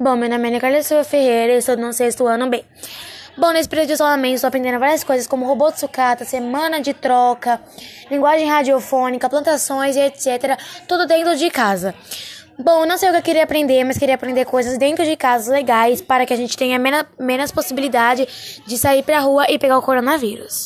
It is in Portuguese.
Bom, meu nome é Nicole Silva Ferreira, eu estou no sexto ano B. Bom, nesse período de isolamento, estou aprendendo várias coisas, como robô de sucata, semana de troca, linguagem radiofônica, plantações e etc. Tudo dentro de casa. Bom, não sei o que eu queria aprender, mas queria aprender coisas dentro de casa legais para que a gente tenha menos, menos possibilidade de sair pra rua e pegar o coronavírus.